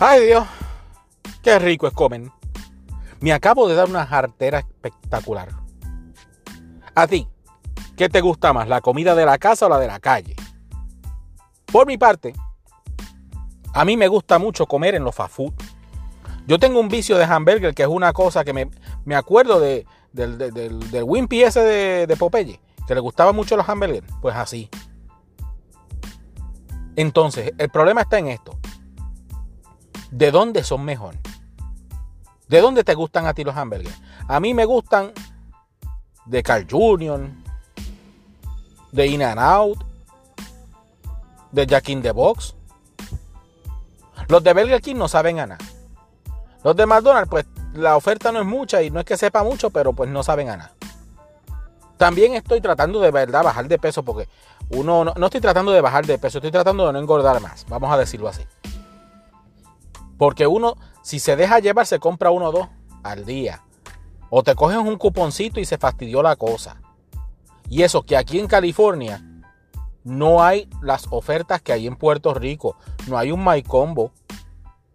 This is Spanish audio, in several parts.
Ay Dios, qué rico es comer. Me acabo de dar una jartera espectacular. A ti, ¿qué te gusta más, la comida de la casa o la de la calle? Por mi parte, a mí me gusta mucho comer en los fast food. Yo tengo un vicio de hamburger que es una cosa que me, me acuerdo de, del, del, del, Wimpy ese de, Popeye, que le gustaba mucho los hamburgers. Pues así. Entonces, el problema está en esto. ¿De dónde son mejor? ¿De dónde te gustan a ti los hamburgues? A mí me gustan de Carl Jr., de In and Out, de Jack in the Box. Los de Burger King no saben a nada. Los de McDonald's, pues la oferta no es mucha y no es que sepa mucho, pero pues no saben a nada. También estoy tratando de verdad bajar de peso porque uno no, no, estoy tratando de bajar de peso, estoy tratando de no engordar más, vamos a decirlo así. Porque uno, si se deja llevar, se compra uno o dos al día. O te coges un cuponcito y se fastidió la cosa. Y eso que aquí en California no hay las ofertas que hay en Puerto Rico. No hay un My Combo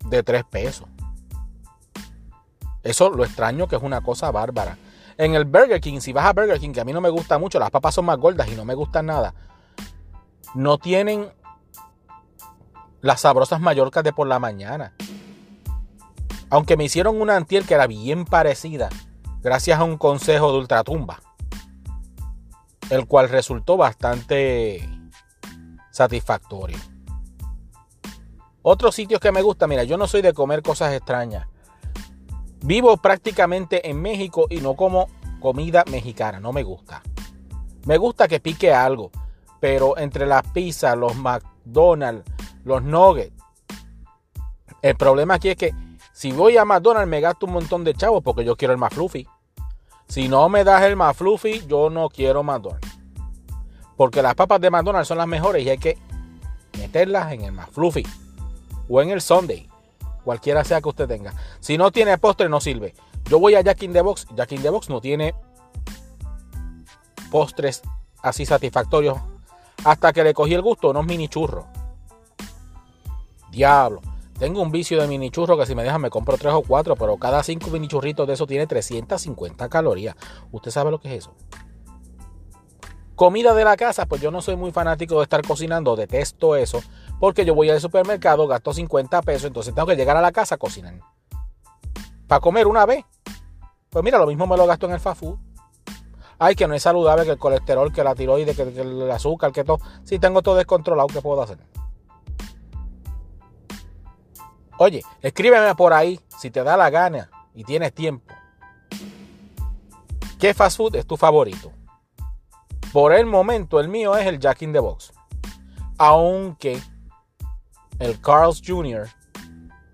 de 3 pesos. Eso lo extraño que es una cosa bárbara. En el Burger King, si vas a Burger King, que a mí no me gusta mucho, las papas son más gordas y no me gustan nada, no tienen las sabrosas mallorcas de por la mañana. Aunque me hicieron una antier que era bien parecida, gracias a un consejo de Ultratumba, el cual resultó bastante satisfactorio. Otros sitios que me gusta, mira, yo no soy de comer cosas extrañas. Vivo prácticamente en México y no como comida mexicana, no me gusta. Me gusta que pique algo, pero entre las pizzas, los McDonald's, los nuggets, el problema aquí es que si voy a McDonald's me gasto un montón de chavos porque yo quiero el más fluffy. Si no me das el más fluffy, yo no quiero McDonald's. Porque las papas de McDonald's son las mejores y hay que meterlas en el más fluffy o en el Sunday. Cualquiera sea que usted tenga. Si no tiene postre, no sirve. Yo voy a Jack in the Box. Jack in the Box no tiene postres así satisfactorios. Hasta que le cogí el gusto, unos mini churros. Diablo. Tengo un vicio de mini churros que si me dejan me compro tres o cuatro, pero cada cinco mini churritos de eso tiene 350 calorías. ¿Usted sabe lo que es eso? Comida de la casa, pues yo no soy muy fanático de estar cocinando, detesto eso, porque yo voy al supermercado, gasto 50 pesos, entonces tengo que llegar a la casa a cocinar. Para comer una vez. Pues mira, lo mismo me lo gasto en el fast. Ay, que no es saludable, que el colesterol, que la tiroides, que, que el azúcar, que todo. Si tengo todo descontrolado, ¿qué puedo hacer? Oye, escríbeme por ahí si te da la gana y tienes tiempo. ¿Qué fast food es tu favorito? Por el momento, el mío es el Jack in the Box. Aunque el Carl's Jr.,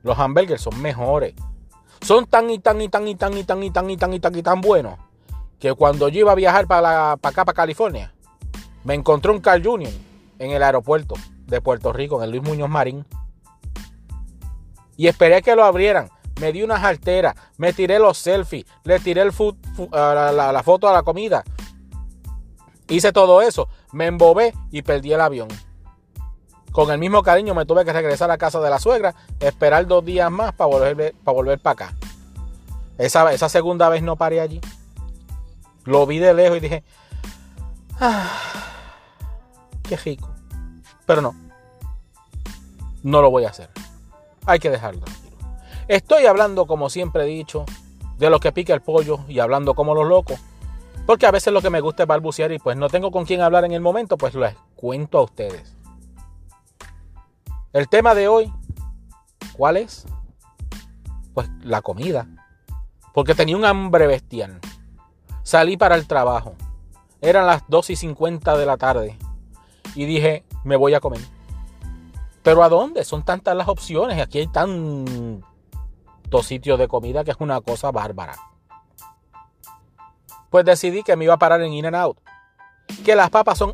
los hamburgers son mejores. Son tan y tan y tan y tan y tan y tan y tan y tan y tan buenos que cuando yo iba a viajar para, para acá, para California, me encontré un Carl Jr. en el aeropuerto de Puerto Rico, en el Luis Muñoz Marín. Y esperé que lo abrieran. Me di una jartera, me tiré los selfies, le tiré el la, foto a la comida. Hice todo eso, me embobé y perdí el avión. Con el mismo cariño me tuve que regresar a casa de la suegra, esperar dos días más para volver, para volver acá. Esa, esa segunda vez no paré allí. Lo vi de lejos y dije, ah, qué rico. Pero no, no lo voy a hacer. Hay que dejarlo. Estoy hablando, como siempre he dicho, de lo que pica el pollo y hablando como los locos. Porque a veces lo que me gusta es balbucear y pues no tengo con quién hablar en el momento, pues les cuento a ustedes. El tema de hoy, ¿cuál es? Pues la comida. Porque tenía un hambre bestial. Salí para el trabajo. Eran las 2 y 50 de la tarde. Y dije, me voy a comer. Pero ¿a dónde? Son tantas las opciones. Aquí hay tantos sitios de comida que es una cosa bárbara. Pues decidí que me iba a parar en In and Out. Que las papas son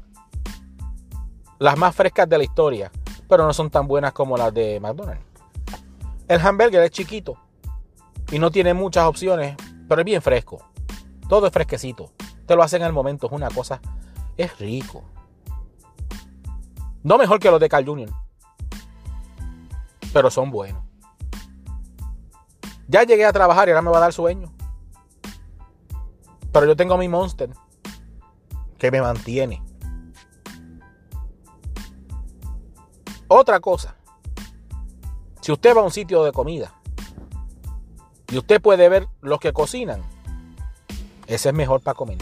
las más frescas de la historia, pero no son tan buenas como las de McDonald's. El hamburger es chiquito y no tiene muchas opciones, pero es bien fresco. Todo es fresquecito. Te lo hacen al momento, es una cosa, es rico. No mejor que los de Carl Jr., pero son buenos. Ya llegué a trabajar y ahora me va a dar sueño. Pero yo tengo mi monster que me mantiene. Otra cosa. Si usted va a un sitio de comida y usted puede ver los que cocinan, ese es mejor para comer.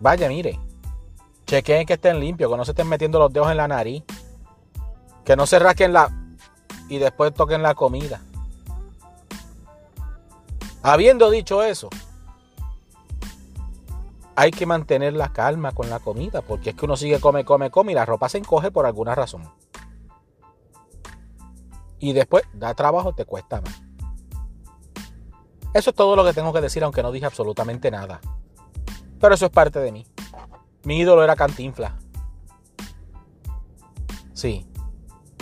Vaya, mire. Chequeen que estén limpios, que no se estén metiendo los dedos en la nariz. Que no se rasquen la. y después toquen la comida. Habiendo dicho eso, hay que mantener la calma con la comida, porque es que uno sigue come, come, come y la ropa se encoge por alguna razón. Y después da trabajo, te cuesta más. Eso es todo lo que tengo que decir, aunque no dije absolutamente nada. Pero eso es parte de mí. Mi ídolo era Cantinflas. Sí,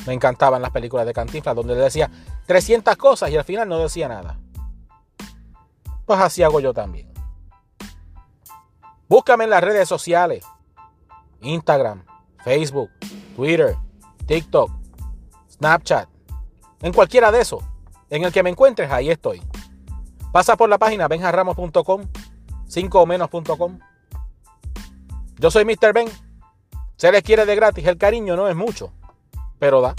me encantaban las películas de Cantinflas, donde le decía 300 cosas y al final no decía nada. Pues así hago yo también. Búscame en las redes sociales. Instagram, Facebook, Twitter, TikTok, Snapchat. En cualquiera de esos. En el que me encuentres, ahí estoy. Pasa por la página benjarramos.com, 5 o menos.com. Yo soy Mr. Ben. Se les quiere de gratis. El cariño no es mucho, pero da.